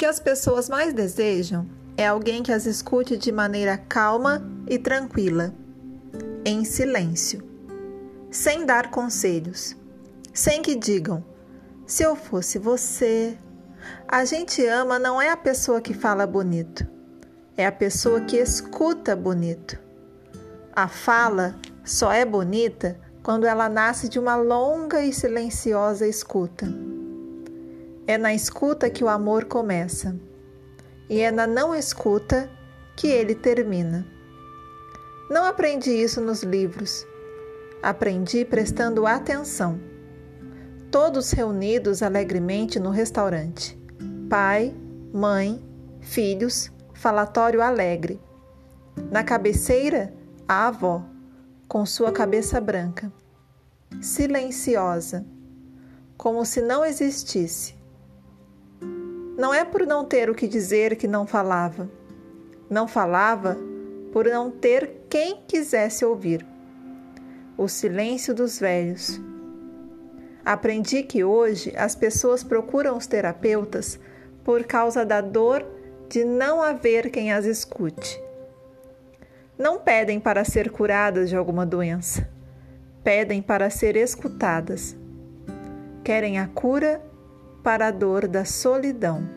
que as pessoas mais desejam é alguém que as escute de maneira calma e tranquila, em silêncio, sem dar conselhos, sem que digam: se eu fosse você. A gente ama não é a pessoa que fala bonito, é a pessoa que escuta bonito. A fala só é bonita quando ela nasce de uma longa e silenciosa escuta. É na escuta que o amor começa, e é na não escuta que ele termina. Não aprendi isso nos livros, aprendi prestando atenção. Todos reunidos alegremente no restaurante. Pai, mãe, filhos, falatório alegre. Na cabeceira, a avó com sua cabeça branca, silenciosa, como se não existisse. Não é por não ter o que dizer que não falava. Não falava por não ter quem quisesse ouvir. O silêncio dos velhos. Aprendi que hoje as pessoas procuram os terapeutas por causa da dor de não haver quem as escute não pedem para ser curadas de alguma doença, pedem para ser escutadas. Querem a cura para a dor da solidão.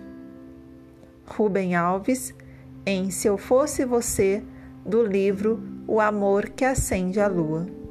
Rubem Alves, em Se Eu Fosse Você, do livro O Amor que Acende a Lua.